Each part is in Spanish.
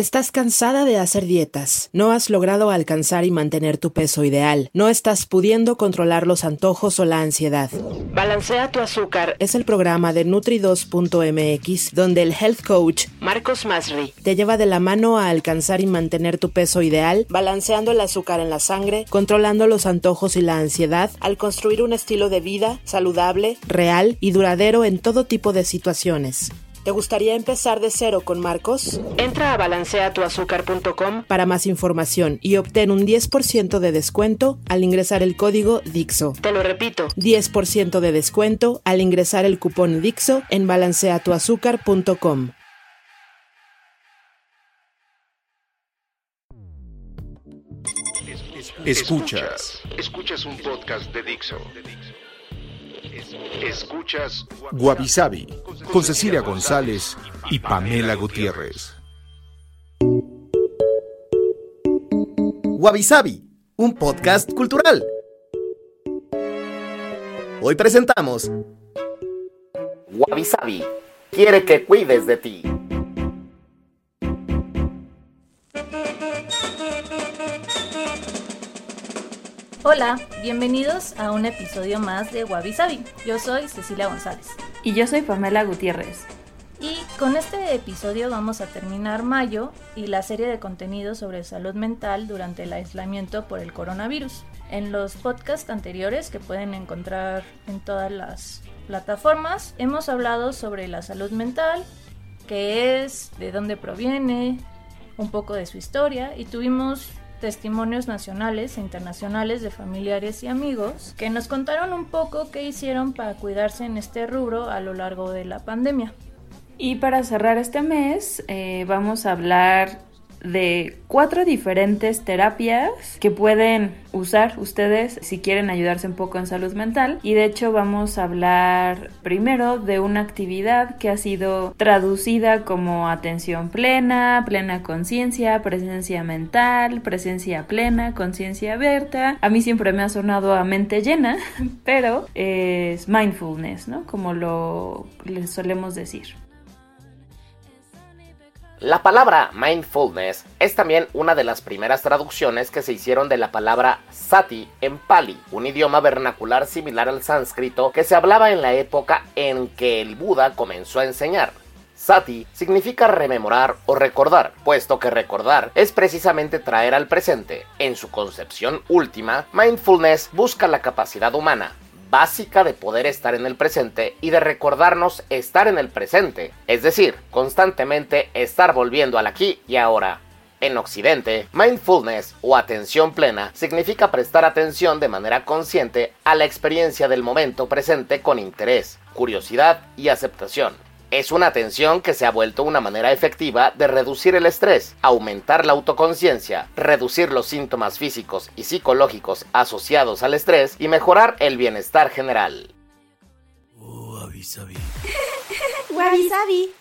Estás cansada de hacer dietas, no has logrado alcanzar y mantener tu peso ideal, no estás pudiendo controlar los antojos o la ansiedad. Balancea tu azúcar es el programa de Nutri2.mx donde el health coach Marcos Masri te lleva de la mano a alcanzar y mantener tu peso ideal, balanceando el azúcar en la sangre, controlando los antojos y la ansiedad, al construir un estilo de vida saludable, real y duradero en todo tipo de situaciones. ¿Te gustaría empezar de cero con Marcos? Entra a balanceatuazúcar.com para más información y obtén un 10% de descuento al ingresar el código DIXO. Te lo repito, 10% de descuento al ingresar el cupón DIXO en balanceatuazúcar.com. Escuchas. Escuchas un podcast de Dixo. Escuchas Guavisabi con Cecilia González y Pamela Gutiérrez. Guavisabi, un podcast cultural. Hoy presentamos Guavisabi quiere que cuides de ti. Hola, bienvenidos a un episodio más de Wabi Sabi. Yo soy Cecilia González. Y yo soy Pamela Gutiérrez. Y con este episodio vamos a terminar mayo y la serie de contenidos sobre salud mental durante el aislamiento por el coronavirus. En los podcasts anteriores que pueden encontrar en todas las plataformas, hemos hablado sobre la salud mental, qué es, de dónde proviene, un poco de su historia y tuvimos testimonios nacionales e internacionales de familiares y amigos que nos contaron un poco qué hicieron para cuidarse en este rubro a lo largo de la pandemia. Y para cerrar este mes eh, vamos a hablar de cuatro diferentes terapias que pueden usar ustedes si quieren ayudarse un poco en salud mental y de hecho vamos a hablar primero de una actividad que ha sido traducida como atención plena, plena conciencia, presencia mental, presencia plena, conciencia abierta. A mí siempre me ha sonado a mente llena, pero es mindfulness, ¿no? Como lo solemos decir. La palabra mindfulness es también una de las primeras traducciones que se hicieron de la palabra sati en pali, un idioma vernacular similar al sánscrito que se hablaba en la época en que el Buda comenzó a enseñar. Sati significa rememorar o recordar, puesto que recordar es precisamente traer al presente. En su concepción última, mindfulness busca la capacidad humana básica de poder estar en el presente y de recordarnos estar en el presente, es decir, constantemente estar volviendo al aquí y ahora. En Occidente, mindfulness o atención plena significa prestar atención de manera consciente a la experiencia del momento presente con interés, curiosidad y aceptación. Es una atención que se ha vuelto una manera efectiva de reducir el estrés, aumentar la autoconciencia, reducir los síntomas físicos y psicológicos asociados al estrés y mejorar el bienestar general.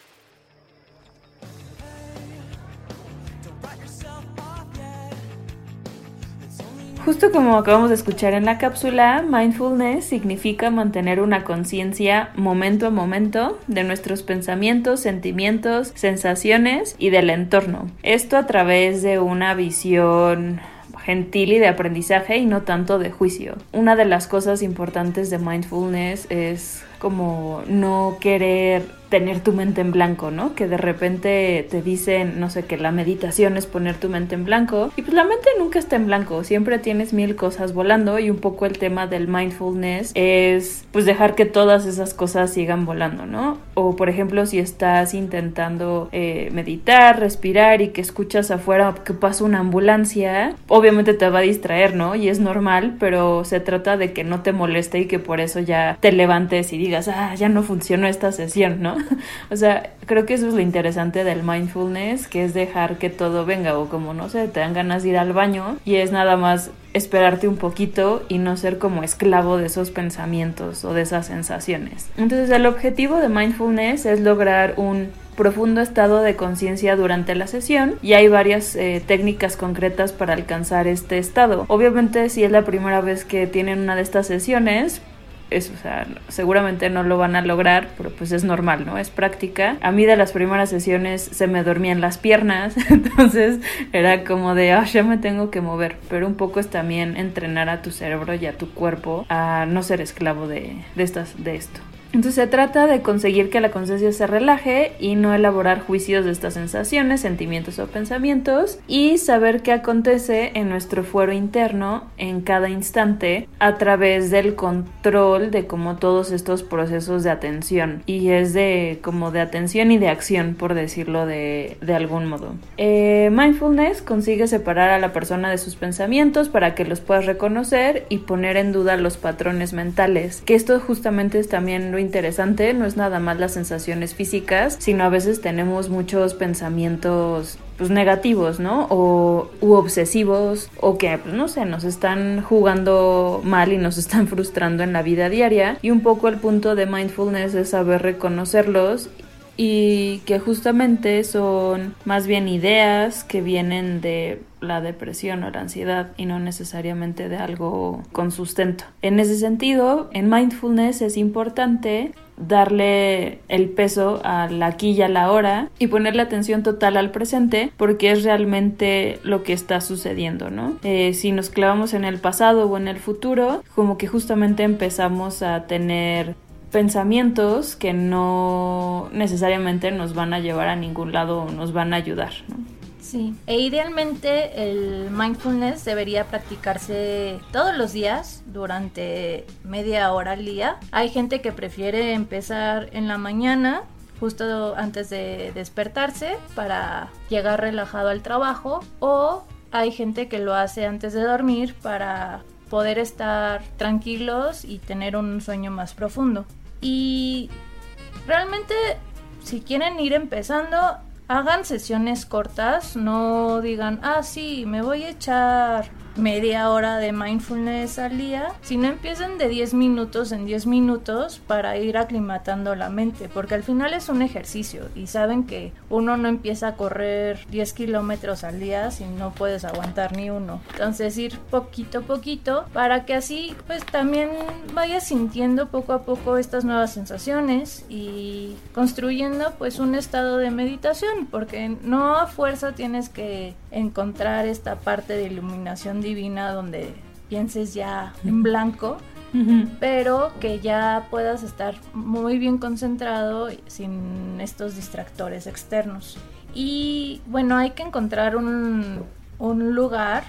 Justo como acabamos de escuchar en la cápsula, mindfulness significa mantener una conciencia momento a momento de nuestros pensamientos, sentimientos, sensaciones y del entorno. Esto a través de una visión gentil y de aprendizaje y no tanto de juicio. Una de las cosas importantes de mindfulness es como no querer tener tu mente en blanco, ¿no? Que de repente te dicen, no sé, que la meditación es poner tu mente en blanco y pues la mente nunca está en blanco, siempre tienes mil cosas volando y un poco el tema del mindfulness es pues dejar que todas esas cosas sigan volando, ¿no? O por ejemplo si estás intentando eh, meditar, respirar y que escuchas afuera que pasa una ambulancia, obviamente te va a distraer, ¿no? Y es normal, pero se trata de que no te moleste y que por eso ya te levantes y digas ah, ya no funcionó esta sesión, ¿no? o sea, creo que eso es lo interesante del mindfulness, que es dejar que todo venga o como, no sé, te dan ganas de ir al baño y es nada más esperarte un poquito y no ser como esclavo de esos pensamientos o de esas sensaciones. Entonces el objetivo de mindfulness es lograr un profundo estado de conciencia durante la sesión y hay varias eh, técnicas concretas para alcanzar este estado. Obviamente si es la primera vez que tienen una de estas sesiones, es, o sea, seguramente no lo van a lograr, pero pues es normal, ¿no? Es práctica. A mí de las primeras sesiones se me dormían las piernas, entonces era como de, ah, ya me tengo que mover, pero un poco es también entrenar a tu cerebro y a tu cuerpo a no ser esclavo de, de, estas, de esto. Entonces se trata de conseguir que la conciencia se relaje y no elaborar juicios de estas sensaciones, sentimientos o pensamientos y saber qué acontece en nuestro fuero interno en cada instante a través del control de como todos estos procesos de atención y es de como de atención y de acción por decirlo de, de algún modo. Eh, mindfulness consigue separar a la persona de sus pensamientos para que los puedas reconocer y poner en duda los patrones mentales que esto justamente es también lo interesante no es nada más las sensaciones físicas, sino a veces tenemos muchos pensamientos pues negativos, ¿no? O u obsesivos o que pues, no sé, nos están jugando mal y nos están frustrando en la vida diaria y un poco el punto de mindfulness es saber reconocerlos y que justamente son más bien ideas que vienen de la depresión o la ansiedad y no necesariamente de algo con sustento. En ese sentido, en mindfulness es importante darle el peso a la aquí y a la hora y ponerle atención total al presente porque es realmente lo que está sucediendo, ¿no? Eh, si nos clavamos en el pasado o en el futuro, como que justamente empezamos a tener pensamientos que no necesariamente nos van a llevar a ningún lado o nos van a ayudar. ¿no? Sí, e idealmente el mindfulness debería practicarse todos los días durante media hora al día. Hay gente que prefiere empezar en la mañana justo antes de despertarse para llegar relajado al trabajo o hay gente que lo hace antes de dormir para poder estar tranquilos y tener un sueño más profundo. Y realmente, si quieren ir empezando, hagan sesiones cortas, no digan, ah, sí, me voy a echar media hora de mindfulness al día, si no empiecen de 10 minutos en 10 minutos para ir aclimatando la mente, porque al final es un ejercicio y saben que uno no empieza a correr 10 kilómetros al día si no puedes aguantar ni uno. Entonces ir poquito a poquito para que así pues también vayas sintiendo poco a poco estas nuevas sensaciones y construyendo pues un estado de meditación, porque no a fuerza tienes que encontrar esta parte de iluminación divina donde pienses ya en blanco, pero que ya puedas estar muy bien concentrado sin estos distractores externos. Y bueno, hay que encontrar un, un lugar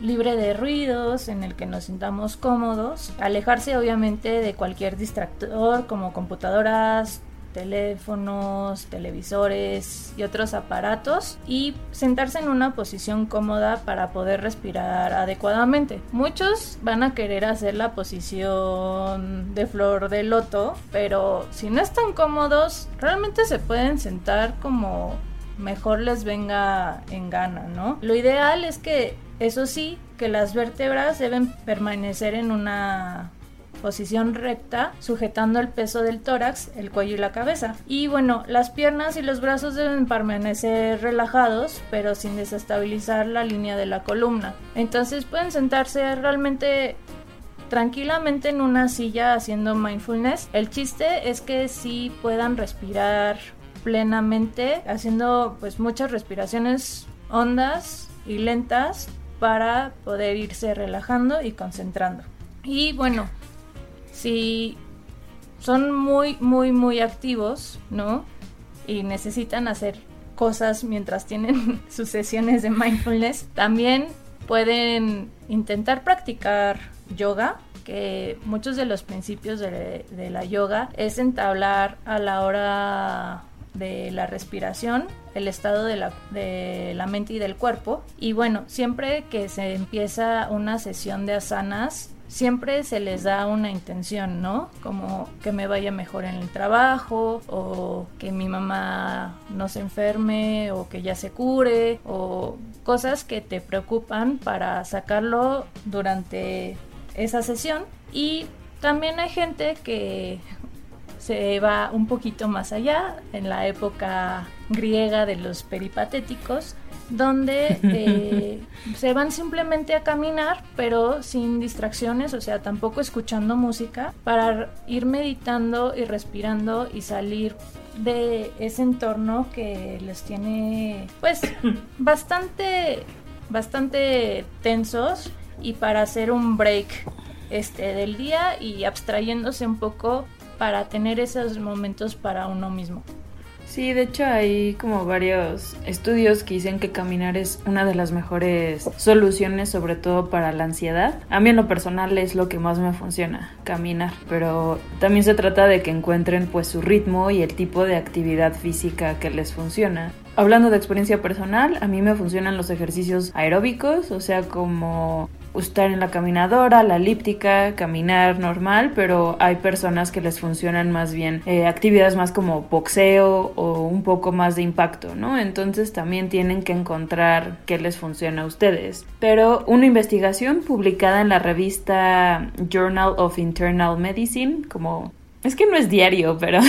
libre de ruidos, en el que nos sintamos cómodos, alejarse obviamente de cualquier distractor como computadoras, teléfonos, televisores y otros aparatos y sentarse en una posición cómoda para poder respirar adecuadamente. Muchos van a querer hacer la posición de flor de loto, pero si no están cómodos, realmente se pueden sentar como mejor les venga en gana, ¿no? Lo ideal es que, eso sí, que las vértebras deben permanecer en una posición recta, sujetando el peso del tórax, el cuello y la cabeza. Y bueno, las piernas y los brazos deben permanecer relajados, pero sin desestabilizar la línea de la columna. Entonces pueden sentarse realmente tranquilamente en una silla haciendo mindfulness. El chiste es que sí puedan respirar plenamente, haciendo pues muchas respiraciones hondas y lentas para poder irse relajando y concentrando. Y bueno, si son muy, muy, muy activos, ¿no? Y necesitan hacer cosas mientras tienen sus sesiones de mindfulness, también pueden intentar practicar yoga, que muchos de los principios de, la yoga es entablar a la hora de la respiración, el estado de la, de la mente y del cuerpo. Y bueno, siempre que se empieza una sesión de asanas, siempre se les da una intención, ¿no? Como que me vaya mejor en el trabajo o que mi mamá no se enferme o que ya se cure o cosas que te preocupan para sacarlo durante esa sesión y también hay gente que se va un poquito más allá en la época griega de los peripatéticos donde eh, se van simplemente a caminar, pero sin distracciones, o sea, tampoco escuchando música, para ir meditando y respirando y salir de ese entorno que les tiene, pues, bastante, bastante tensos y para hacer un break este del día y abstrayéndose un poco para tener esos momentos para uno mismo. Sí, de hecho hay como varios estudios que dicen que caminar es una de las mejores soluciones, sobre todo para la ansiedad. A mí en lo personal es lo que más me funciona, caminar, pero también se trata de que encuentren pues su ritmo y el tipo de actividad física que les funciona. Hablando de experiencia personal, a mí me funcionan los ejercicios aeróbicos, o sea, como estar en la caminadora, la elíptica, caminar normal, pero hay personas que les funcionan más bien eh, actividades más como boxeo o un poco más de impacto, ¿no? Entonces también tienen que encontrar qué les funciona a ustedes. Pero una investigación publicada en la revista Journal of Internal Medicine, como es que no es diario, pero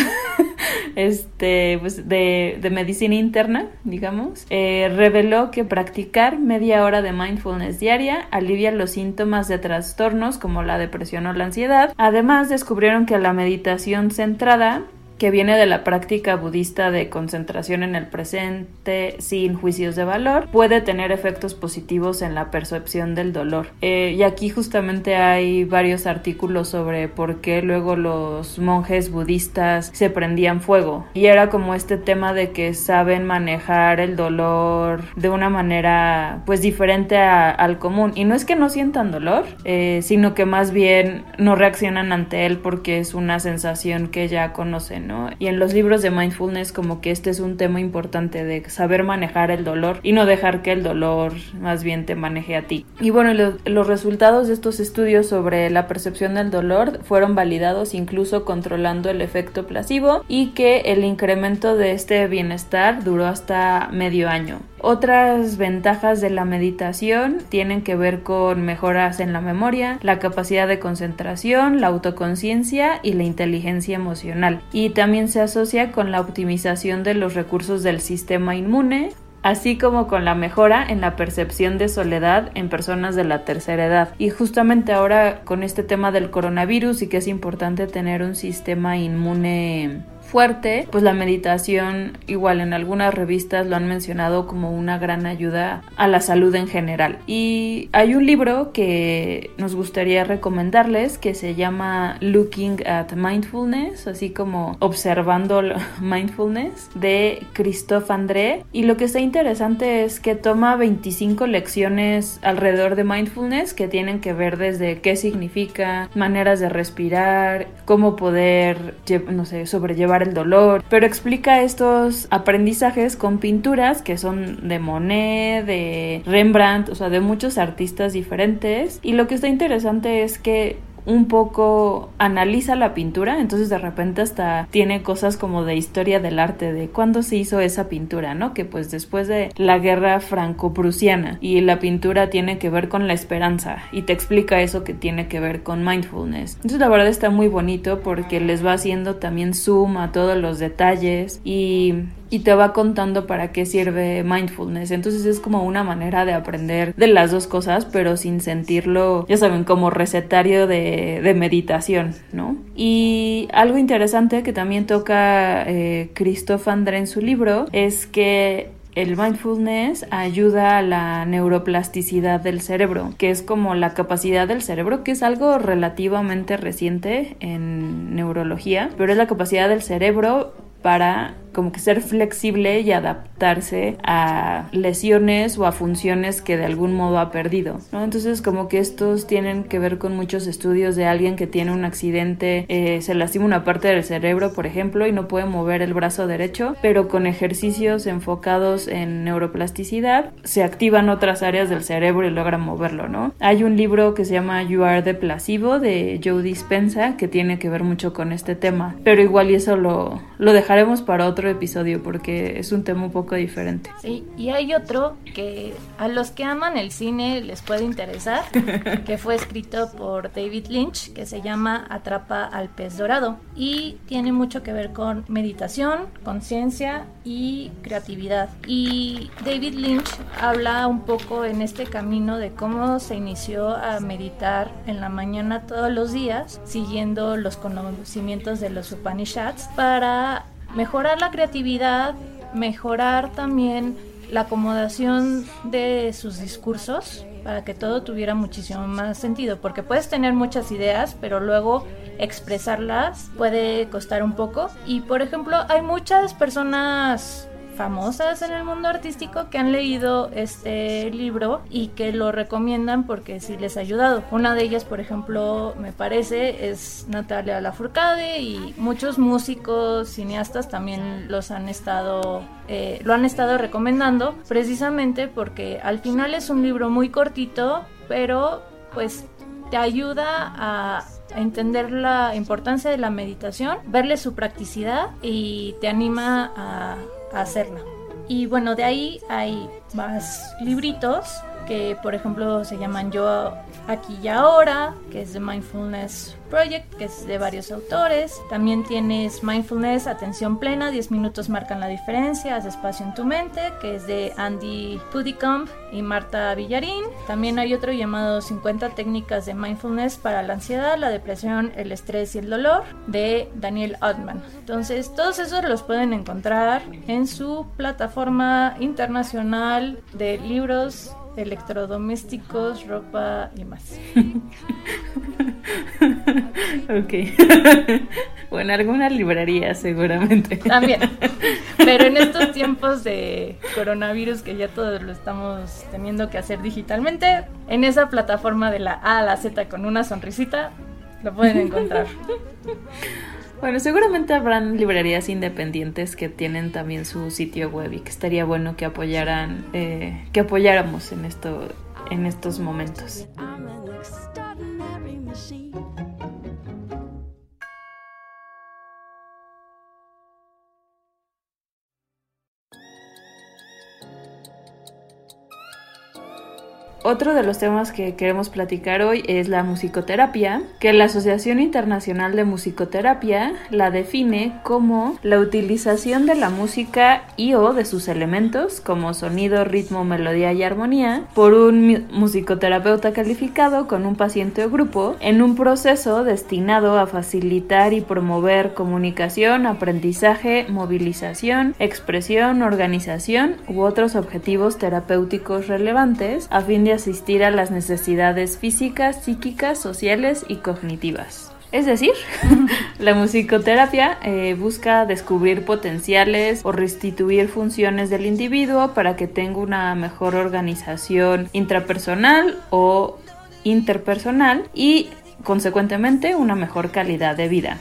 este, pues de, de medicina interna, digamos, eh, reveló que practicar media hora de mindfulness diaria alivia los síntomas de trastornos como la depresión o la ansiedad. Además, descubrieron que la meditación centrada que viene de la práctica budista de concentración en el presente sin juicios de valor, puede tener efectos positivos en la percepción del dolor. Eh, y aquí justamente hay varios artículos sobre por qué luego los monjes budistas se prendían fuego. Y era como este tema de que saben manejar el dolor de una manera pues diferente al común. Y no es que no sientan dolor, eh, sino que más bien no reaccionan ante él porque es una sensación que ya conocen y en los libros de mindfulness como que este es un tema importante de saber manejar el dolor y no dejar que el dolor más bien te maneje a ti. Y bueno, los resultados de estos estudios sobre la percepción del dolor fueron validados incluso controlando el efecto placebo y que el incremento de este bienestar duró hasta medio año. Otras ventajas de la meditación tienen que ver con mejoras en la memoria, la capacidad de concentración, la autoconciencia y la inteligencia emocional. Y también se asocia con la optimización de los recursos del sistema inmune, así como con la mejora en la percepción de soledad en personas de la tercera edad. Y justamente ahora con este tema del coronavirus y que es importante tener un sistema inmune fuerte, pues la meditación igual en algunas revistas lo han mencionado como una gran ayuda a la salud en general. Y hay un libro que nos gustaría recomendarles que se llama Looking at Mindfulness, así como observando mindfulness de Christophe André. Y lo que está interesante es que toma 25 lecciones alrededor de mindfulness que tienen que ver desde qué significa, maneras de respirar, cómo poder, no sé, sobrellevar el dolor, pero explica estos aprendizajes con pinturas que son de Monet, de Rembrandt, o sea, de muchos artistas diferentes. Y lo que está interesante es que un poco analiza la pintura, entonces de repente hasta tiene cosas como de historia del arte, de cuándo se hizo esa pintura, ¿no? Que pues después de la guerra franco-prusiana y la pintura tiene que ver con la esperanza y te explica eso que tiene que ver con mindfulness. Entonces la verdad está muy bonito porque les va haciendo también zoom a todos los detalles y y te va contando para qué sirve mindfulness. Entonces es como una manera de aprender de las dos cosas, pero sin sentirlo, ya saben, como recetario de, de meditación, ¿no? Y algo interesante que también toca eh, André en su libro es que el mindfulness ayuda a la neuroplasticidad del cerebro, que es como la capacidad del cerebro, que es algo relativamente reciente en neurología, pero es la capacidad del cerebro para como que ser flexible y adaptarse a lesiones o a funciones que de algún modo ha perdido, ¿no? Entonces como que estos tienen que ver con muchos estudios de alguien que tiene un accidente, eh, se lastima una parte del cerebro, por ejemplo, y no puede mover el brazo derecho, pero con ejercicios enfocados en neuroplasticidad se activan otras áreas del cerebro y logran moverlo, ¿no? Hay un libro que se llama You Are the Placebo de Joe Dispensa que tiene que ver mucho con este tema, pero igual y eso lo, lo dejaremos para otro episodio porque es un tema un poco diferente. Sí, y hay otro que a los que aman el cine les puede interesar, que fue escrito por David Lynch, que se llama Atrapa al pez dorado y tiene mucho que ver con meditación, conciencia y creatividad. Y David Lynch habla un poco en este camino de cómo se inició a meditar en la mañana todos los días, siguiendo los conocimientos de los Upanishads para mejorar la creatividad, mejorar también la acomodación de sus discursos para que todo tuviera muchísimo más sentido, porque puedes tener muchas ideas, pero luego expresarlas puede costar un poco. Y por ejemplo, hay muchas personas famosas en el mundo artístico que han leído este libro y que lo recomiendan porque sí les ha ayudado. Una de ellas, por ejemplo, me parece, es Natalia Lafourcade y muchos músicos, cineastas también los han estado, eh, lo han estado recomendando precisamente porque al final es un libro muy cortito, pero pues te ayuda a entender la importancia de la meditación, verle su practicidad y te anima a hacerla. Y bueno, de ahí hay más libritos que por ejemplo se llaman Yo aquí y ahora, que es de Mindfulness Project, que es de varios autores. También tienes Mindfulness, Atención Plena, 10 minutos marcan la diferencia, haz espacio en tu mente, que es de Andy Pudicombe y Marta Villarín. También hay otro llamado 50 técnicas de mindfulness para la ansiedad, la depresión, el estrés y el dolor, de Daniel Altman. Entonces, todos esos los pueden encontrar en su plataforma internacional de libros electrodomésticos, ropa y más. ok. o en alguna librería seguramente. También. Pero en estos tiempos de coronavirus que ya todos lo estamos teniendo que hacer digitalmente, en esa plataforma de la A a la Z con una sonrisita, lo pueden encontrar. Bueno, seguramente habrán librerías independientes que tienen también su sitio web y que estaría bueno que apoyaran, eh, que apoyáramos en esto, en estos momentos. Otro de los temas que queremos platicar hoy es la musicoterapia, que la Asociación Internacional de Musicoterapia la define como la utilización de la música y o de sus elementos como sonido, ritmo, melodía y armonía por un musicoterapeuta calificado con un paciente o grupo en un proceso destinado a facilitar y promover comunicación, aprendizaje, movilización, expresión, organización u otros objetivos terapéuticos relevantes a fin de asistir a las necesidades físicas, psíquicas, sociales y cognitivas. Es decir, la musicoterapia eh, busca descubrir potenciales o restituir funciones del individuo para que tenga una mejor organización intrapersonal o interpersonal y, consecuentemente, una mejor calidad de vida.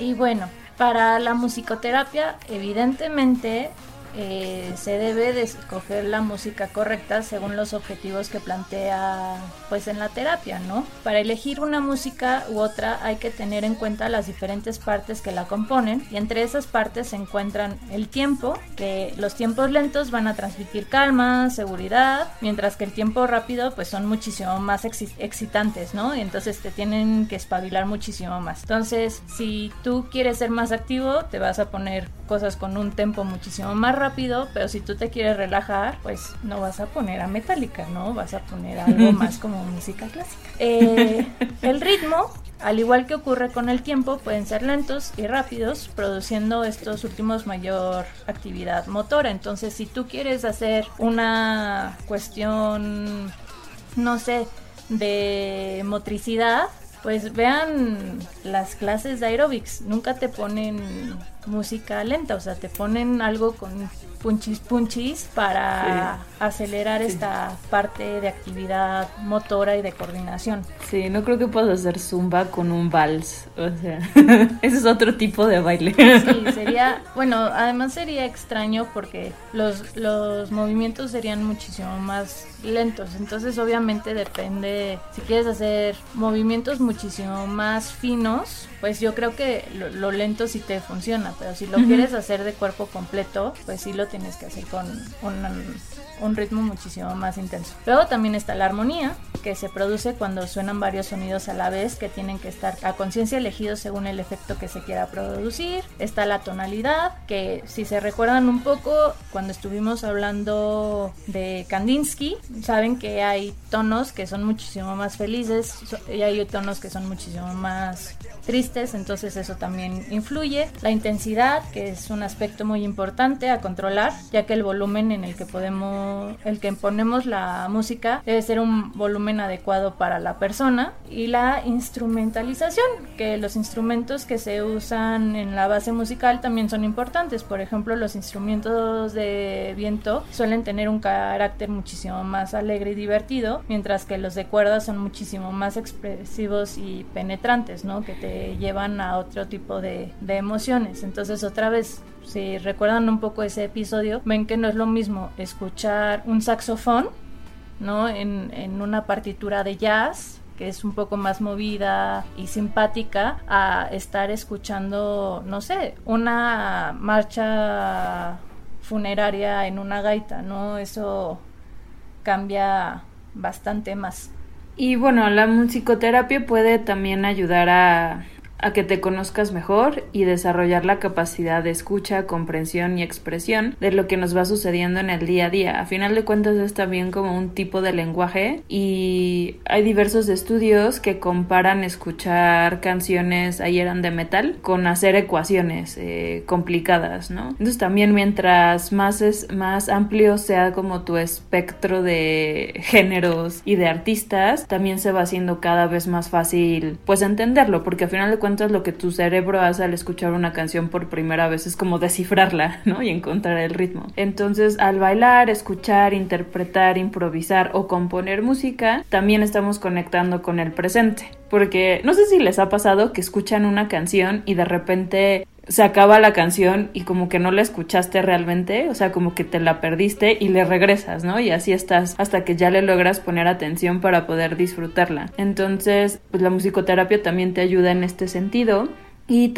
Y bueno, para la musicoterapia, evidentemente eh, se debe de escoger la música correcta según los objetivos que plantea pues en la terapia, ¿no? Para elegir una música u otra hay que tener en cuenta las diferentes partes que la componen y entre esas partes se encuentran el tiempo, que los tiempos lentos van a transmitir calma, seguridad, mientras que el tiempo rápido pues son muchísimo más excitantes, ¿no? Y entonces te tienen que espabilar muchísimo más. Entonces, si tú quieres ser más activo, te vas a poner cosas con un tempo muchísimo más rápido, pero si tú te quieres relajar, pues no vas a poner a Metallica, ¿no? Vas a poner algo más como música clásica. Eh, el ritmo, al igual que ocurre con el tiempo, pueden ser lentos y rápidos, produciendo estos últimos mayor actividad motora. Entonces, si tú quieres hacer una cuestión, no sé, de motricidad, pues vean las clases de aerobics. Nunca te ponen música lenta, o sea, te ponen algo con punchis punchis para acelerar esta parte de actividad motora y de coordinación. Sí, no creo que puedas hacer zumba con un vals, o sea, ese es otro tipo de baile. Sí, sería, bueno, además sería extraño porque los, los movimientos serían muchísimo más lentos, entonces obviamente depende, si quieres hacer movimientos muchísimo más finos, pues yo creo que lo, lento sí te funciona, pero si lo quieres hacer de cuerpo completo, pues sí lo tienes que hacer con un, ritmo muchísimo más intenso. Luego también está la armonía, que se produce cuando suenan varios sonidos a la vez que tienen que estar a conciencia elegidos según el efecto que se quiera producir. Está la tonalidad, que si se recuerdan un poco, cuando estuvimos hablando de Kandinsky, saben que hay tonos que son muchísimo más felices y hay tonos que son muchísimo más tristes, entonces eso también influye. La intensidad, que es un aspecto muy importante a controlar, ya que el volumen en el que podemos, el que ponemos la música debe ser un volumen adecuado para la persona. Y la instrumentalización, que los instrumentos que se usan en la base musical también son importantes. Por ejemplo, los instrumentos de viento suelen tener un carácter muchísimo más alegre y divertido, mientras que los de cuerda son muchísimo más expresivos y penetrantes, ¿no? Que te llevan a otro tipo de, emociones. Entonces otra vez, si recuerdan un poco ese episodio, ven que no es lo mismo escuchar un saxofón, ¿no? En, en una partitura de jazz que es un poco más movida y simpática a estar escuchando, no sé, una marcha funeraria en una gaita, ¿no? Eso cambia bastante más. Y bueno, la musicoterapia puede también ayudar a a que te conozcas mejor y desarrollar la capacidad de escucha, comprensión y expresión de lo que nos va sucediendo en el día a día. A final de cuentas es también como un tipo de lenguaje y hay diversos estudios que comparan escuchar canciones, eran de metal, con hacer ecuaciones eh, complicadas, ¿no? Entonces también mientras más, es, más amplio sea como tu espectro de géneros y de artistas, también se va haciendo cada vez más fácil pues entenderlo, porque a final de cuentas lo que tu cerebro hace al escuchar una canción por primera vez es como descifrarla, ¿no? Y encontrar el ritmo. Entonces, al bailar, escuchar, interpretar, improvisar o componer música, también estamos conectando con el presente. Porque no sé si les ha pasado que escuchan una canción y de repente se acaba la canción y como que no la escuchaste realmente, o sea, como que te la perdiste y le regresas, ¿no? Y así estás hasta que ya le logras poner atención para poder disfrutarla. Entonces, pues la musicoterapia también te ayuda en este sentido y,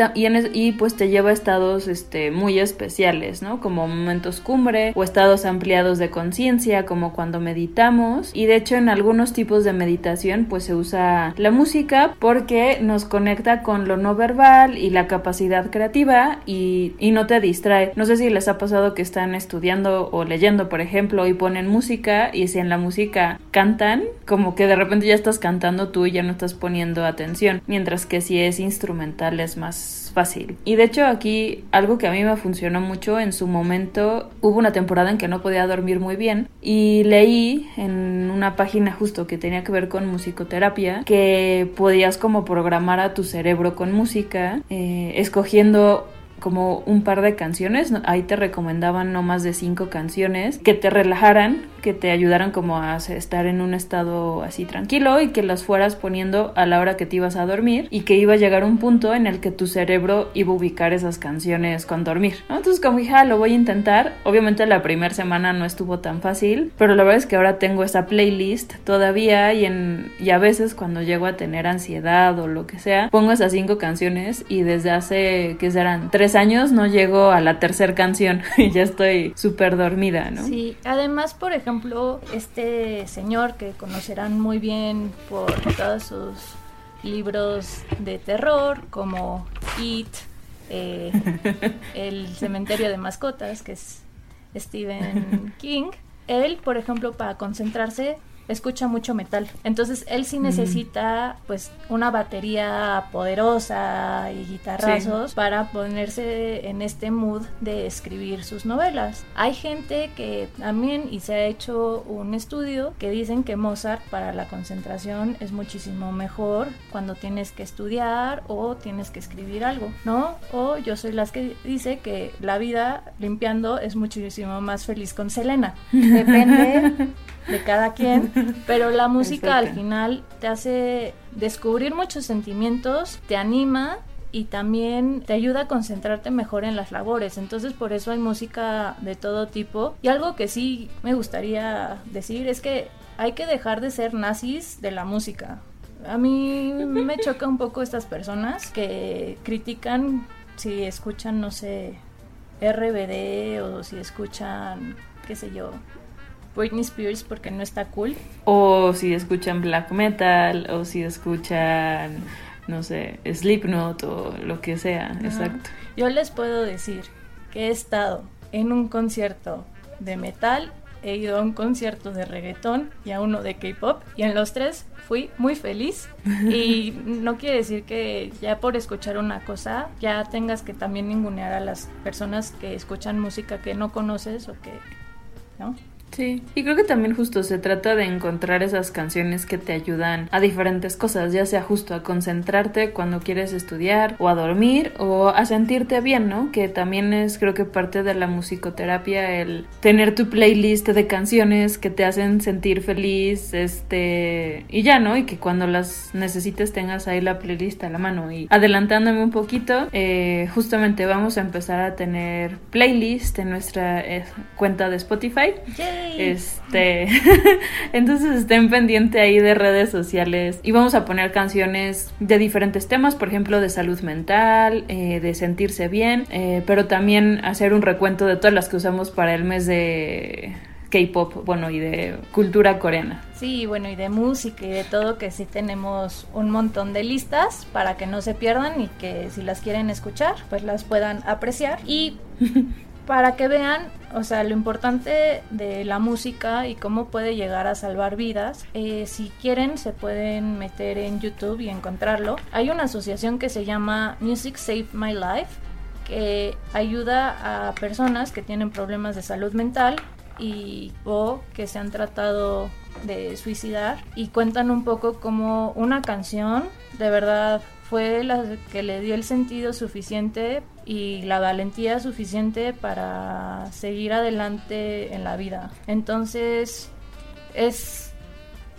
y, pues te lleva a estados este, muy especiales, ¿no? Como momentos cumbre o estados ampliados de conciencia, como cuando meditamos. Y de hecho en algunos tipos de meditación pues se usa la música porque nos conecta con lo no verbal y la capacidad creativa y, y no te distrae. No sé si les ha pasado que están estudiando o leyendo, por ejemplo, y ponen música y si en la música cantan, como que de repente ya estás cantando tú y ya no estás poniendo atención. Mientras que si es instrumental es más fácil. Y de hecho aquí algo que a mí me funcionó mucho en su momento, hubo una temporada en que no podía dormir muy bien y leí en una página justo que tenía que ver con musicoterapia que podías como programar a tu cerebro con música, eh, escogiendo como un par de canciones, ahí te recomendaban no más de cinco canciones que te relajaran, que te ayudaran como a estar en un estado así tranquilo y que las fueras poniendo a la hora que te ibas a dormir y que iba a llegar un punto en el que tu cerebro iba a ubicar esas canciones con dormir. Entonces como dije, ah, lo voy a intentar. Obviamente la primera semana no estuvo tan fácil, pero la verdad es que ahora tengo esa playlist todavía y, en, y a veces cuando llego a tener ansiedad o lo que sea, pongo esas cinco canciones y desde hace, que serán? Tres años no llego a la tercera canción y ya estoy súper dormida, ¿no? Sí, además, por ejemplo, ejemplo, este señor que conocerán muy bien por todos sus libros de terror, como It, eh, El cementerio de mascotas, que es Stephen King. Él, por ejemplo, para concentrarse, escucha mucho metal. Entonces él sí necesita pues una batería poderosa y guitarrazos para ponerse en este mood de escribir sus novelas. Hay gente que también y se ha hecho un estudio que dicen que Mozart para la concentración es muchísimo mejor cuando tienes que estudiar o tienes que escribir algo, ¿no? O yo soy las que dice que la vida limpiando es muchísimo más feliz con Selena. Depende de cada quien, pero la música al final te hace descubrir muchos sentimientos, te anima y también te ayuda a concentrarte mejor en las labores. Entonces por eso hay música de todo tipo. Y algo que sí me gustaría decir es que hay que dejar de ser nazis de la música. A mí me choca un poco estas personas que critican si escuchan, no sé, RBD o si escuchan, qué sé yo, Britney Spears porque no está cool. O si escuchan black metal, o si escuchan, no sé, Slipknot o lo que sea, exacto. Yo les puedo decir que he estado en un concierto de metal, he ido a un concierto de reggaetón y a uno de K-pop, y en los tres fui muy feliz. Y no quiere decir que ya por escuchar una cosa ya tengas que también ningunear a las personas que escuchan música que no conoces o que, ¿no? Sí, y creo que también justo se trata de encontrar esas canciones que te ayudan a diferentes cosas, ya sea justo a concentrarte cuando quieres estudiar o a dormir o a sentirte bien, ¿no? Que también es creo que parte de la musicoterapia el tener tu playlist de canciones que te hacen sentir feliz, este, y ya, ¿no? Y que cuando las necesites tengas ahí la playlist a la mano. Y adelantándome un poquito, eh, justamente vamos a empezar a tener playlist en nuestra eh, cuenta de Spotify. Este, entonces estén pendiente ahí de redes sociales y vamos a poner canciones de diferentes temas, por ejemplo, de salud mental, eh, de sentirse bien, eh, pero también hacer un recuento de todas las que usamos para el mes de K-pop, bueno, y de cultura coreana. Sí, bueno, y de música y de todo, que sí tenemos un montón de listas para que no se pierdan y que si las quieren escuchar, pues las puedan apreciar. Y para que vean, o sea, lo importante de la música y cómo puede llegar a salvar vidas. Eh, si quieren, se pueden meter en YouTube y encontrarlo. Hay una asociación que se llama Music Save My Life, que ayuda a personas que tienen problemas de salud mental y o que se han tratado de suicidar y cuentan un poco como una canción de verdad fue la que le dio el sentido suficiente y la valentía suficiente para seguir adelante en la vida. Entonces es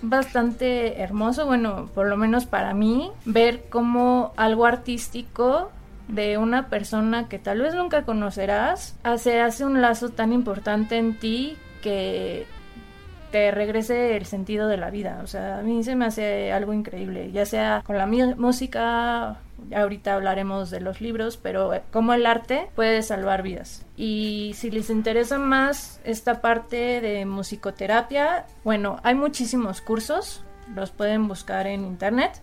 bastante hermoso, bueno, por lo menos para mí, ver cómo algo artístico de una persona que tal vez nunca conocerás hace, hace un lazo tan importante en ti que te regrese el sentido de la vida. O sea, a mí se me hace algo increíble, ya sea con la música, ahorita hablaremos de los libros, pero eh, como el arte puede salvar vidas. Y si les interesa más esta parte de musicoterapia, bueno, hay muchísimos cursos, los pueden buscar en internet.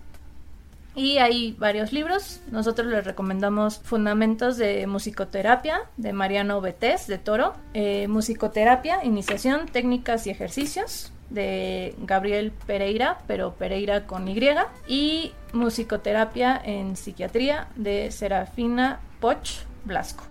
Y hay varios libros. Nosotros les recomendamos Fundamentos de Musicoterapia de Mariano Betés de Toro, eh, Musicoterapia, Iniciación, Técnicas y Ejercicios de Gabriel Pereira, pero Pereira con Y, y Musicoterapia en Psiquiatría de Serafina Poch Blasco.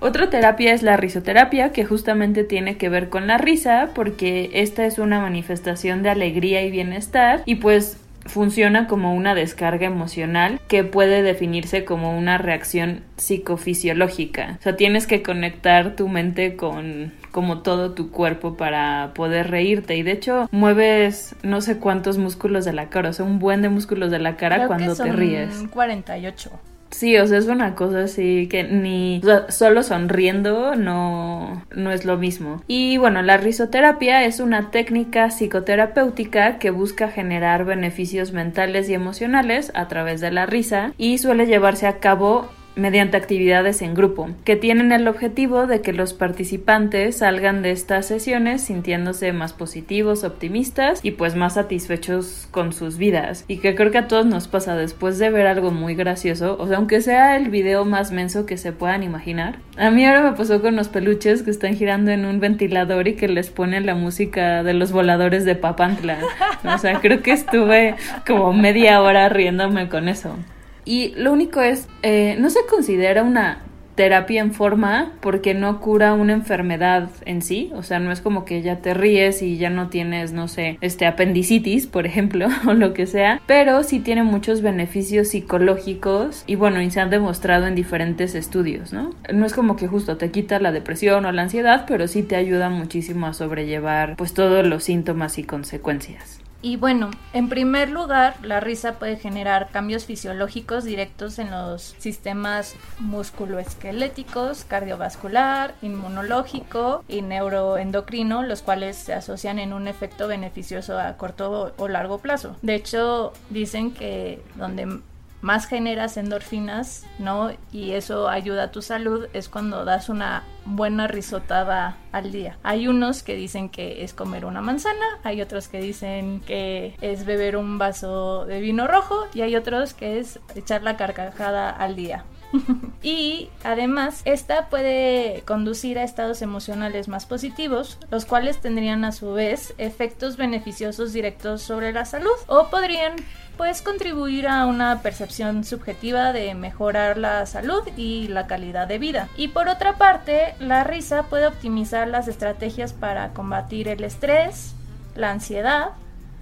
Otra terapia es la risoterapia, que justamente tiene que ver con la risa, porque esta es una manifestación de alegría y bienestar, y pues funciona como una descarga emocional que puede definirse como una reacción psicofisiológica. O sea, tienes que conectar tu mente con como todo tu cuerpo para poder reírte y de hecho mueves no sé cuántos músculos de la cara, o sea, un buen de músculos de la cara cuando te ríes. 48. Sí, o sea, es una cosa así que ni solo sonriendo no, no es lo mismo. Y bueno, la risoterapia es una técnica psicoterapéutica que busca generar beneficios mentales y emocionales a través de la risa y suele llevarse a cabo mediante actividades en grupo, que tienen el objetivo de que los participantes salgan de estas sesiones sintiéndose más positivos, optimistas y pues más satisfechos con sus vidas. Y que creo que a todos nos pasa después de ver algo muy gracioso, o sea, aunque sea el video más menso que se puedan imaginar. A mí ahora me pasó con los peluches que están girando en un ventilador y que les ponen la música de los voladores de Papantla. O sea, creo que estuve como media hora riéndome con eso. Y lo único es, eh, no se considera una terapia en forma porque no cura una enfermedad en sí, o sea, no es como que ya te ríes y ya no tienes, no sé, este apendicitis, por ejemplo, o lo que sea, pero sí tiene muchos beneficios psicológicos y bueno, y se han demostrado en diferentes estudios, ¿no? No es como que justo te quita la depresión o la ansiedad, pero sí te ayuda muchísimo a sobrellevar pues todos los síntomas y consecuencias. Y bueno, en primer lugar, la risa puede generar cambios fisiológicos directos en los sistemas musculoesqueléticos, cardiovascular, inmunológico y neuroendocrino, los cuales se asocian en un efecto beneficioso a corto o largo plazo. De hecho, dicen que donde más generas endorfinas, ¿no? Y eso ayuda a tu salud, es cuando das una buena risotada al día. Hay unos que dicen que es comer una manzana, hay otros que dicen que es beber un vaso de vino rojo y hay otros que es echar la carcajada al día. y además, esta puede conducir a estados emocionales más positivos, los cuales tendrían a su vez efectos beneficiosos directos sobre la salud o podrían pues contribuir a una percepción subjetiva de mejorar la salud y la calidad de vida. Y por otra parte, la risa puede optimizar las estrategias para combatir el estrés, la ansiedad,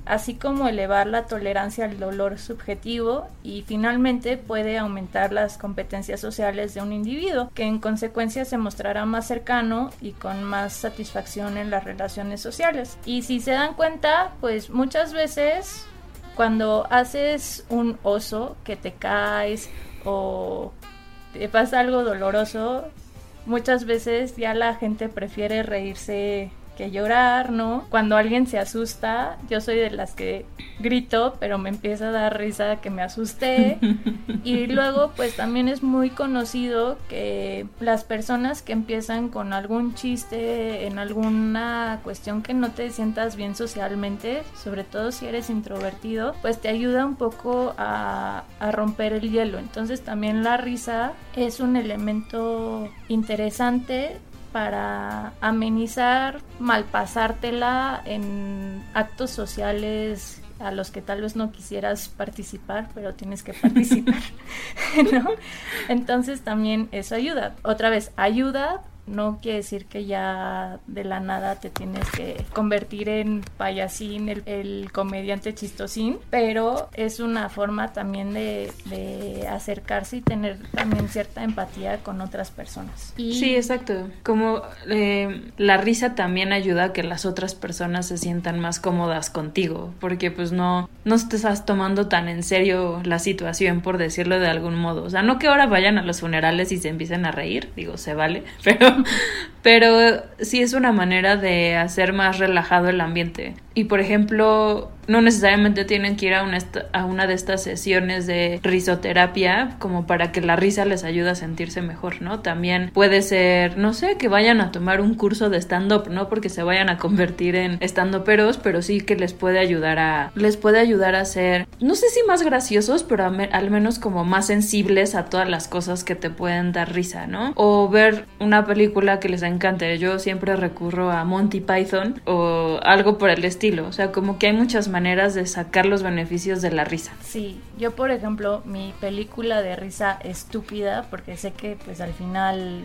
así como elevar la tolerancia al dolor subjetivo y finalmente puede aumentar las competencias sociales de un individuo, que en consecuencia se mostrará más cercano y con más satisfacción en las relaciones sociales. Y si se dan cuenta, pues muchas veces cuando haces un oso que te caes o te pasa algo doloroso, muchas veces ya la gente prefiere reírse que llorar, ¿no? Cuando alguien se asusta, yo soy de las que grito, pero me empieza a dar risa que me asusté. y luego, pues también es muy conocido que las personas que empiezan con algún chiste en alguna cuestión que no te sientas bien socialmente, sobre todo si eres introvertido, pues te ayuda un poco a, a romper el hielo. Entonces también la risa es un elemento interesante para amenizar, malpasártela en actos sociales a los que tal vez no quisieras participar, pero tienes que participar, ¿no? Entonces también eso ayuda. Otra vez, ayuda no quiere decir que ya de la nada te tienes que convertir en payasín, el, comediante chistosín, pero es una forma también de, acercarse y tener también cierta empatía con otras personas. Sí, exacto. Como eh, la risa también ayuda a que las otras personas se sientan más cómodas contigo, porque pues no, no te estás tomando tan en serio la situación, por decirlo de algún modo. O sea, no que ahora vayan a los funerales y se empiecen a reír, digo, se vale, pero pero sí es una manera de hacer más relajado el ambiente. Y por ejemplo, no necesariamente tienen que ir a una, a una de estas sesiones de risoterapia como para que la risa les ayude a sentirse mejor, ¿no? También puede ser, no sé, que vayan a tomar un curso de stand-up, no porque se vayan a convertir en stand-uperos, pero sí que les puede ayudar a, les puede ayudar a ser, no sé si más graciosos, pero al menos como más sensibles a todas las cosas que te pueden dar risa, ¿no? O ver una película que les encante. Yo siempre recurro a Monty Python o algo por el estilo. O sea, como que hay muchas maneras de sacar los beneficios de la risa. Sí, yo por ejemplo, mi película de risa estúpida, porque sé que pues al final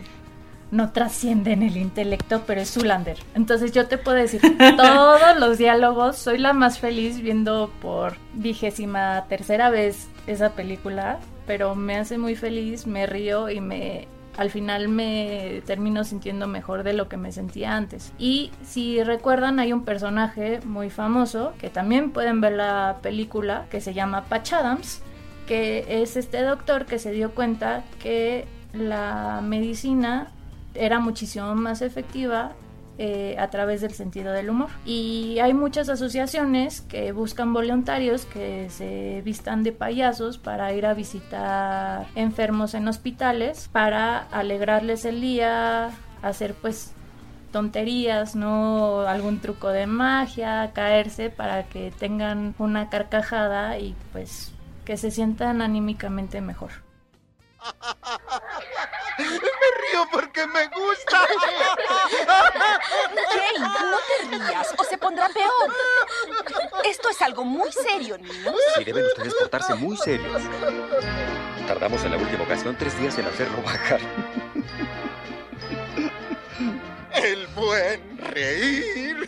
no trasciende en el intelecto, pero es Zulander. Entonces yo te puedo decir todos los diálogos, soy la más feliz viendo por vigésima tercera vez esa película, pero me hace muy feliz, me río y me al final me termino sintiendo mejor de lo que me sentía antes. Y si recuerdan, hay un personaje muy famoso que también pueden ver la película que se llama Patch Adams, que es este doctor que se dio cuenta que la medicina era muchísimo más efectiva eh, a través del sentido del humor. Y hay muchas asociaciones que buscan voluntarios que se vistan de payasos para ir a visitar enfermos en hospitales, para alegrarles el día, hacer pues tonterías, no algún truco de magia, caerse para que tengan una carcajada y pues que se sientan anímicamente mejor. Me río porque me gusta. Jane, no te rías o se pondrá peor. Esto es algo muy serio, niños. Sí, deben ustedes portarse muy serios. Tardamos en la última ocasión tres días en hacerlo bajar. El buen reír.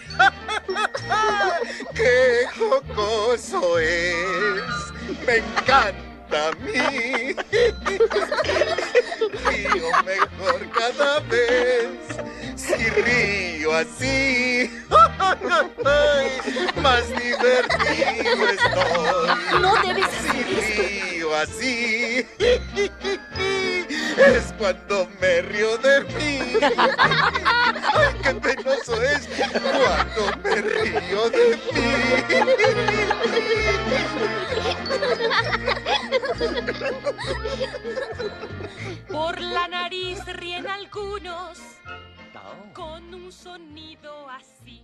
¡Qué jocoso es! Me encanta a mí. Río mejor cada vez. Si río así, más divertido estoy. No debes hacer Si río así, es cuando me río de mí. Ay, qué penoso es cuando me río de Por la nariz ríen algunos con un sonido así.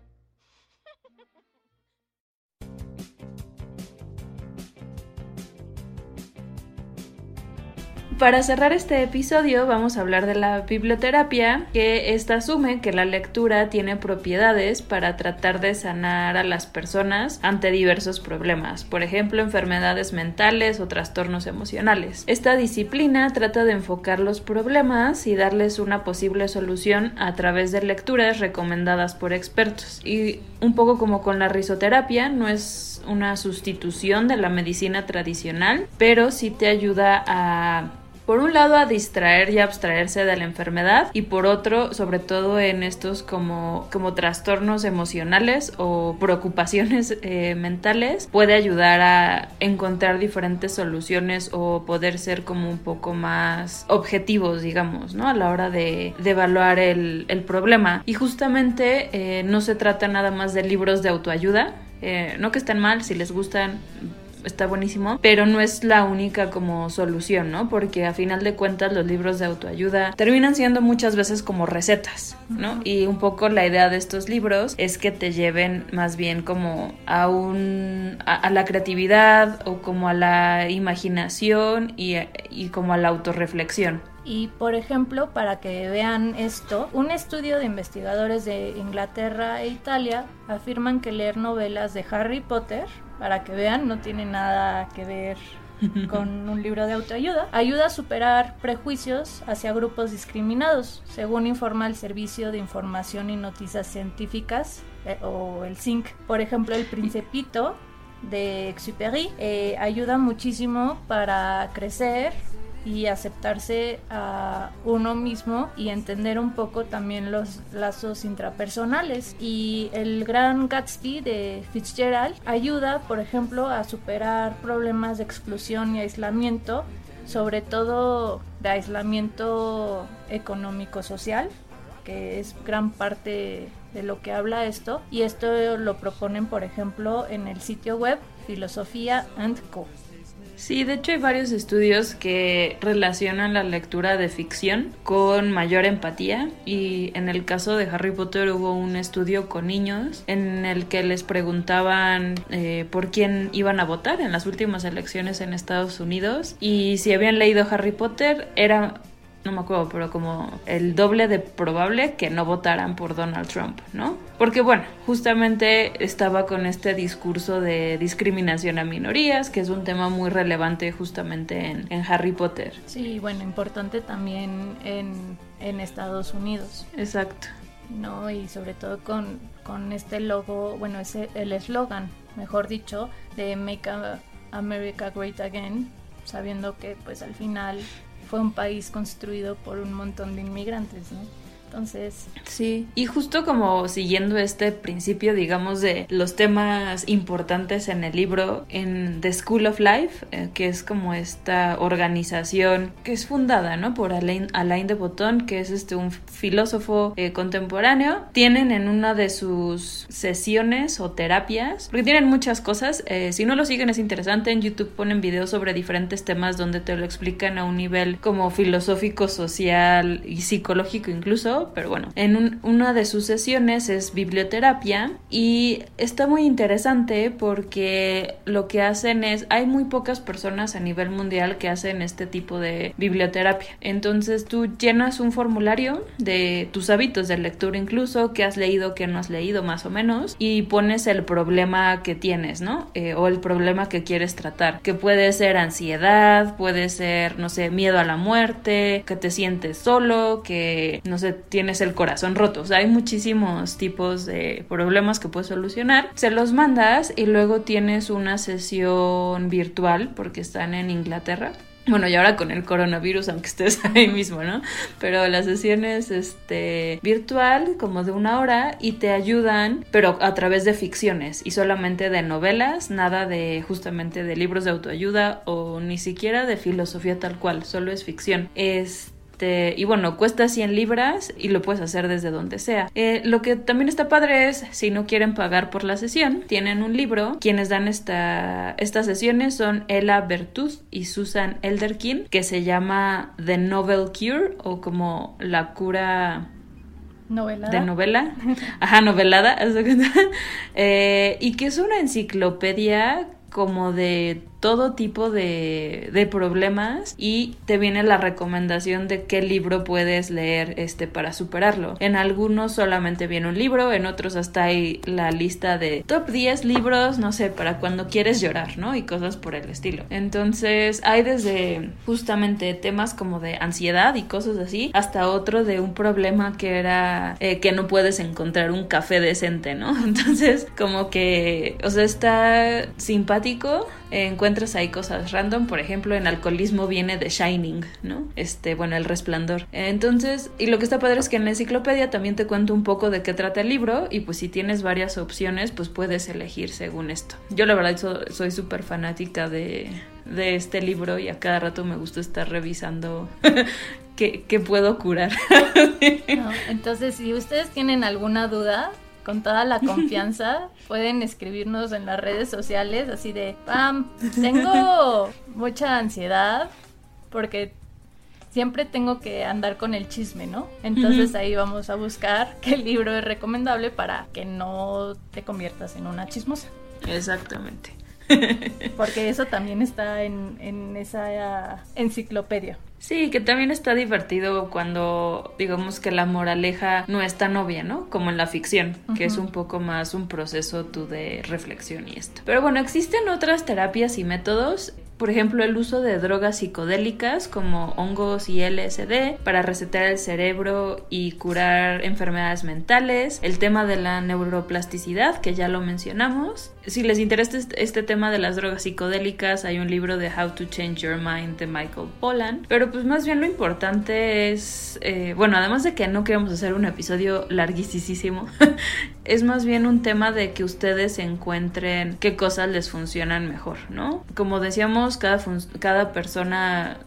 Para cerrar este episodio vamos a hablar de la biblioterapia, que esta asume que la lectura tiene propiedades para tratar de sanar a las personas ante diversos problemas, por ejemplo enfermedades mentales o trastornos emocionales. Esta disciplina trata de enfocar los problemas y darles una posible solución a través de lecturas recomendadas por expertos. Y un poco como con la risoterapia, no es una sustitución de la medicina tradicional, pero sí te ayuda a por un lado a distraer y abstraerse de la enfermedad y por otro sobre todo en estos como, como trastornos emocionales o preocupaciones eh, mentales puede ayudar a encontrar diferentes soluciones o poder ser como un poco más objetivos digamos no a la hora de, de evaluar el, el, problema. Y justamente eh, no se trata nada más de libros de autoayuda eh, no que estén mal si les gustan está buenísimo, pero no es la única como solución, ¿no? Porque a final de cuentas los libros de autoayuda terminan siendo muchas veces como recetas, ¿no? Y un poco la idea de estos libros es que te lleven más bien como a un a, a la creatividad o como a la imaginación y, y como a la autorreflexión. Y por ejemplo, para que vean esto, un estudio de investigadores de Inglaterra e Italia afirman que leer novelas de Harry Potter, para que vean, no tiene nada que ver con un libro de autoayuda, ayuda a superar prejuicios hacia grupos discriminados, según informa el Servicio de Información y Noticias Científicas eh, o el CINC. Por ejemplo, el Principito de Exupéry eh, ayuda muchísimo para crecer y aceptarse a uno mismo y entender un poco también los lazos intrapersonales. Y el gran Gatsby de Fitzgerald ayuda, por ejemplo, a superar problemas de exclusión y aislamiento, sobre todo de aislamiento económico-social, que es gran parte de lo que habla esto. Y esto lo proponen, por ejemplo, en el sitio web Filosofía and Co. Sí, de hecho hay varios estudios que relacionan la lectura de ficción con mayor empatía y en el caso de Harry Potter hubo un estudio con niños en el que les preguntaban eh, por quién iban a votar en las últimas elecciones en Estados Unidos y si habían leído Harry Potter era no me acuerdo, pero como el doble de probable que no votaran por Donald Trump, ¿no? Porque bueno, justamente estaba con este discurso de discriminación a minorías, que es un tema muy relevante justamente en, en Harry Potter. Sí, bueno, importante también en, en Estados Unidos. Exacto. No, y sobre todo con, con este logo, bueno, ese el eslogan, mejor dicho, de Make America Great Again, sabiendo que pues al final fue un país construido por un montón de inmigrantes, ¿no? Entonces, Sí, y justo como siguiendo este principio, digamos, de los temas importantes en el libro, en The School of Life, eh, que es como esta organización que es fundada, ¿no? Por Alain, Alain de Botton, que es este un filósofo eh, contemporáneo, tienen en una de sus sesiones o terapias, porque tienen muchas cosas, eh, si no lo siguen es interesante, en YouTube ponen videos sobre diferentes temas donde te lo explican a un nivel como filosófico, social y psicológico incluso, pero bueno, en un- una de sus sesiones es biblioterapia y está muy interesante porque lo que hacen es, hay muy pocas personas a nivel mundial que hacen este tipo de biblioterapia. Entonces tú llenas un formulario de tus hábitos de lectura incluso, qué has leído, qué no has leído más o menos, y pones el problema que tienes, ¿no? Eh, o el problema que quieres tratar, que puede ser ansiedad, puede ser, no sé, miedo a la muerte, que te sientes solo, que, no sé, tienes el corazón roto. O sea, hay muchísimos tipos de problemas que puedes solucionar. Se los mandas y luego tienes una sesión virtual porque están en Inglaterra. Bueno, y ahora con el coronavirus, aunque estés ahí mismo, ¿no? Pero la sesión es este, virtual, como de una hora, y te ayudan, pero a través de ficciones y solamente de novelas, nada de justamente de libros de autoayuda o ni siquiera de filosofía tal cual, solo es ficción. Es este, y bueno, cuesta 100 libras y lo puedes hacer desde donde sea. Eh, lo que también está padre es, si no quieren pagar por la sesión, tienen un libro. Quienes dan esta, estas sesiones son Ella Bertuz y Susan Elderkin, que se llama The Novel Cure o como la cura novela. de novela, ajá, novelada. Eh, y que es una enciclopedia como de todo tipo de, de problemas y te viene la recomendación de qué libro puedes leer este para superarlo. En algunos solamente viene un libro, en otros hasta hay la lista de top 10 libros, no sé, para cuando quieres llorar, ¿no? Y cosas por el estilo. Entonces hay desde justamente temas como de ansiedad y cosas así, hasta otro de un problema que era eh, que no puedes encontrar un café decente, ¿no? Entonces como que, o sea, está simpático, encuentras ahí cosas random, por ejemplo, en alcoholismo viene de Shining, ¿no? Este, bueno, el resplandor. Entonces, y lo que está padre es que en la enciclopedia también te cuento un poco de qué trata el libro y pues si tienes varias opciones, pues puedes elegir según esto. Yo la verdad so- soy súper fanática de, de este libro y a cada rato me gusta estar revisando qué, qué puedo curar. Entonces, si ustedes tienen alguna duda, con toda la confianza, pueden escribirnos en las redes sociales así de, Pam, tengo mucha ansiedad porque siempre tengo que andar con el chisme, ¿no? Entonces ahí vamos a buscar qué libro es recomendable para que no te conviertas en una chismosa. Exactamente. Porque eso también está en, en esa enciclopedia. Sí, que también está divertido cuando digamos que la moraleja no es tan obvia, ¿no? Como en la ficción, que es un poco más un proceso tú de reflexión y esto. Pero bueno, existen otras terapias y métodos. Por ejemplo, el uso de drogas psicodélicas como hongos y LSD para resetar el cerebro y curar enfermedades mentales. El tema de la neuroplasticidad, que ya lo mencionamos. Si les interesa este, este tema de las drogas psicodélicas, hay un libro de How to Change Your Mind de Michael Pollan. Pero pues más bien lo importante es, eh, bueno, además de que no queremos hacer un episodio larguísimo, es más bien un tema de que ustedes encuentren qué cosas les funcionan mejor, ¿no? Como decíamos, cada, cada persona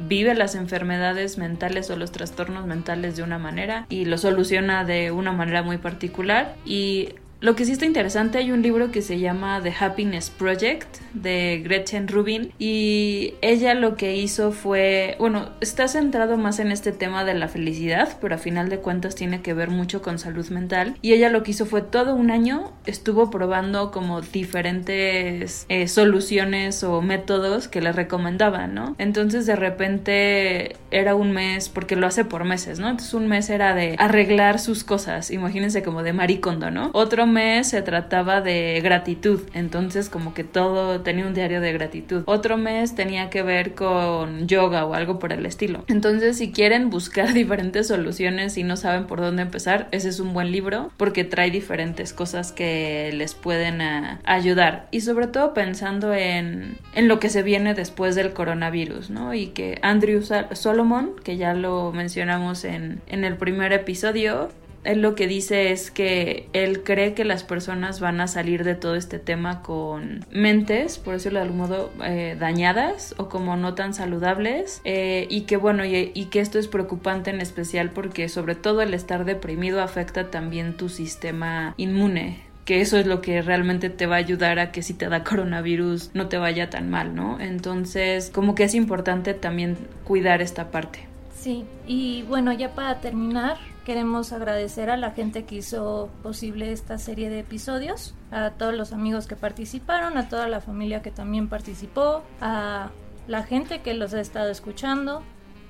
vive las enfermedades mentales o los trastornos mentales de una manera y lo soluciona de una manera muy particular. Y lo que sí está interesante, hay un libro que se llama The Happiness Project de Gretchen Rubin y ella lo que hizo fue, bueno, está centrado más en este tema de la felicidad, pero a final de cuentas tiene que ver mucho con salud mental y ella lo que hizo fue todo un año estuvo probando como diferentes eh, soluciones o métodos que le recomendaban, ¿no? Entonces de repente era un mes, porque lo hace por meses, ¿no? Entonces un mes era de arreglar sus cosas, imagínense como de maricondo, ¿no? Otro mes se trataba de gratitud, entonces como que todo tenía un diario de gratitud. Otro mes tenía que ver con yoga o algo por el estilo. Entonces si quieren buscar diferentes soluciones y no saben por dónde empezar, ese es un buen libro porque trae diferentes cosas que les pueden ah, ayudar y sobre todo pensando en, en lo que se viene después del coronavirus, ¿no? Y que Andrew Solomon, que ya lo mencionamos en, en el primer episodio, él lo que dice es que él cree que las personas van a salir de todo este tema con mentes, por decirlo de algún modo, eh, dañadas o como no tan saludables eh, y que bueno, y, y, que esto es preocupante en especial porque sobre todo el estar deprimido afecta también tu sistema inmune que eso es lo que realmente te va a ayudar a que si te da coronavirus no te vaya tan mal, ¿no? Entonces, como que es importante también cuidar esta parte. Sí, y bueno, ya para terminar, queremos agradecer a la gente que hizo posible esta serie de episodios, a todos los amigos que participaron, a toda la familia que también participó, a la gente que los ha estado escuchando,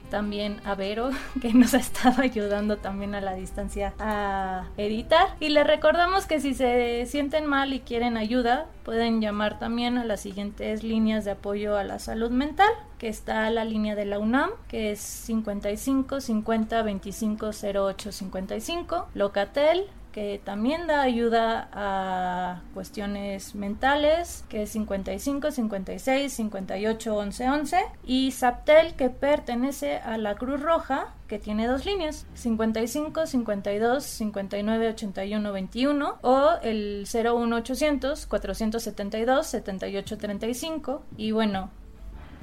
también a Vero, que nos ha estado ayudando también a la distancia a editar. Y les recordamos que si se sienten mal y quieren ayuda, pueden llamar también a las siguientes líneas de apoyo a la salud mental, que está la línea de la UNAM, que es 55 50 25 08 55, Locatel que también da ayuda a cuestiones mentales, que es 55, 56, 58, 11, 11, y Saptel, que pertenece a la Cruz Roja, que tiene dos líneas, 55, 52, 59, 81, 21 o el 01800 472 78 35 y bueno,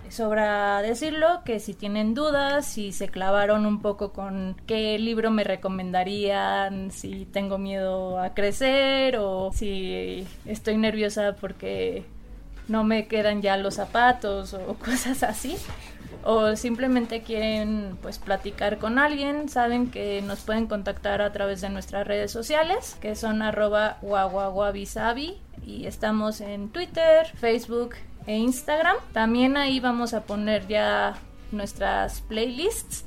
sobra decirlo que si tienen dudas, si se clavaron un poco con qué libro me recomendarían, si tengo miedo a crecer o si estoy nerviosa porque no me quedan ya los zapatos o cosas así. O simplemente quieren pues platicar con alguien, saben que nos pueden contactar a través de nuestras redes sociales, que son arroba guaguaguabisabi y estamos en Twitter, Facebook, e Instagram. También ahí vamos a poner ya nuestras playlists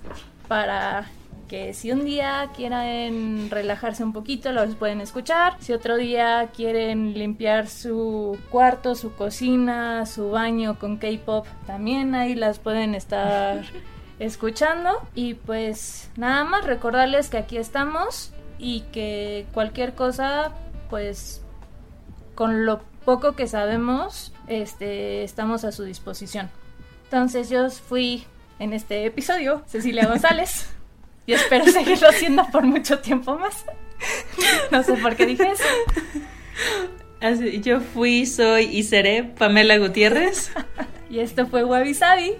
para que si un día quieren relajarse un poquito, los pueden escuchar. Si otro día quieren limpiar su cuarto, su cocina, su baño con K-pop, también ahí las pueden estar escuchando. Y pues nada más recordarles que aquí estamos y que cualquier cosa, pues con lo poco que sabemos, este, estamos a su disposición. Entonces yo fui en este episodio Cecilia González y espero seguirlo haciendo por mucho tiempo más. No sé por qué dije eso. yo fui, soy y seré Pamela Gutiérrez. y esto fue Wabi Sabi.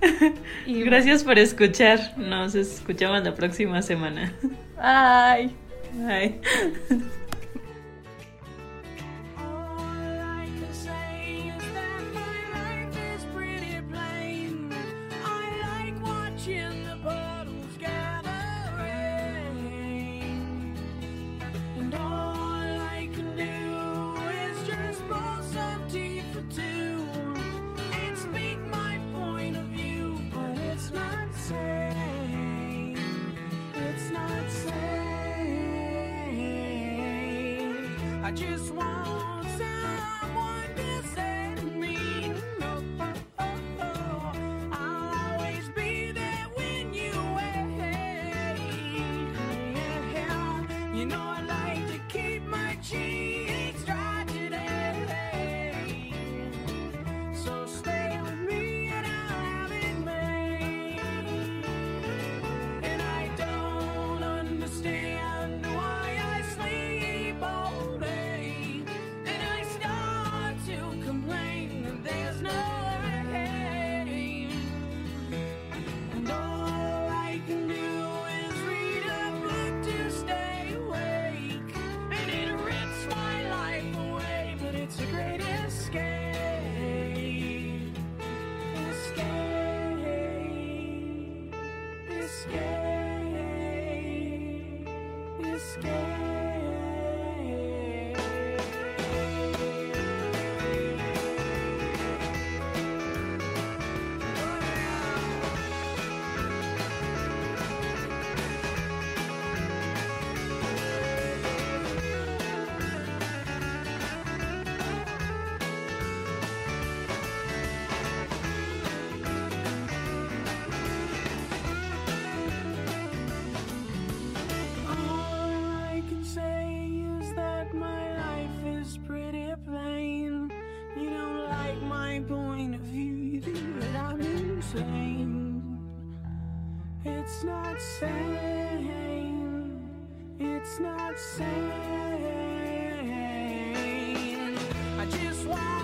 Y gracias por escuchar. Nos escuchamos la próxima semana. Bye. Bye. Just want same. It's not sane. It's not sane. I just want.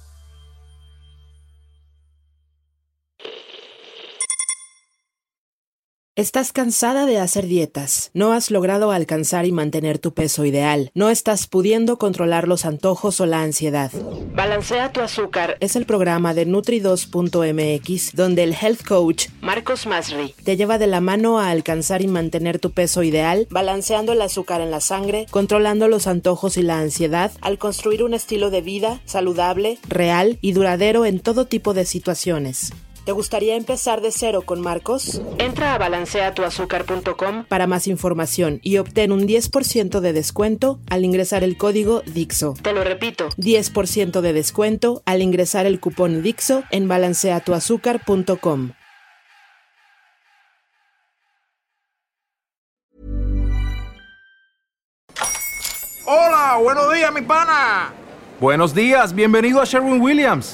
¿Estás cansada de hacer dietas? ¿No has logrado alcanzar y mantener tu peso ideal? ¿No estás pudiendo controlar los antojos o la ansiedad? Balancea tu azúcar es el programa de Nutri2.mx donde el health coach Marcos Masri te lleva de la mano a alcanzar y mantener tu peso ideal, balanceando el azúcar en la sangre, controlando los antojos y la ansiedad, al construir un estilo de vida saludable, real y duradero en todo tipo de situaciones. ¿Te gustaría empezar de cero con Marcos? Entra a balanceatuazúcar.com para más información y obtén un 10% de descuento al ingresar el código DIXO. Te lo repito, 10% de descuento al ingresar el cupón DIXO en balanceatuazúcar.com. Hola, buenos días, mi pana. Buenos días, bienvenido a Sherwin Williams.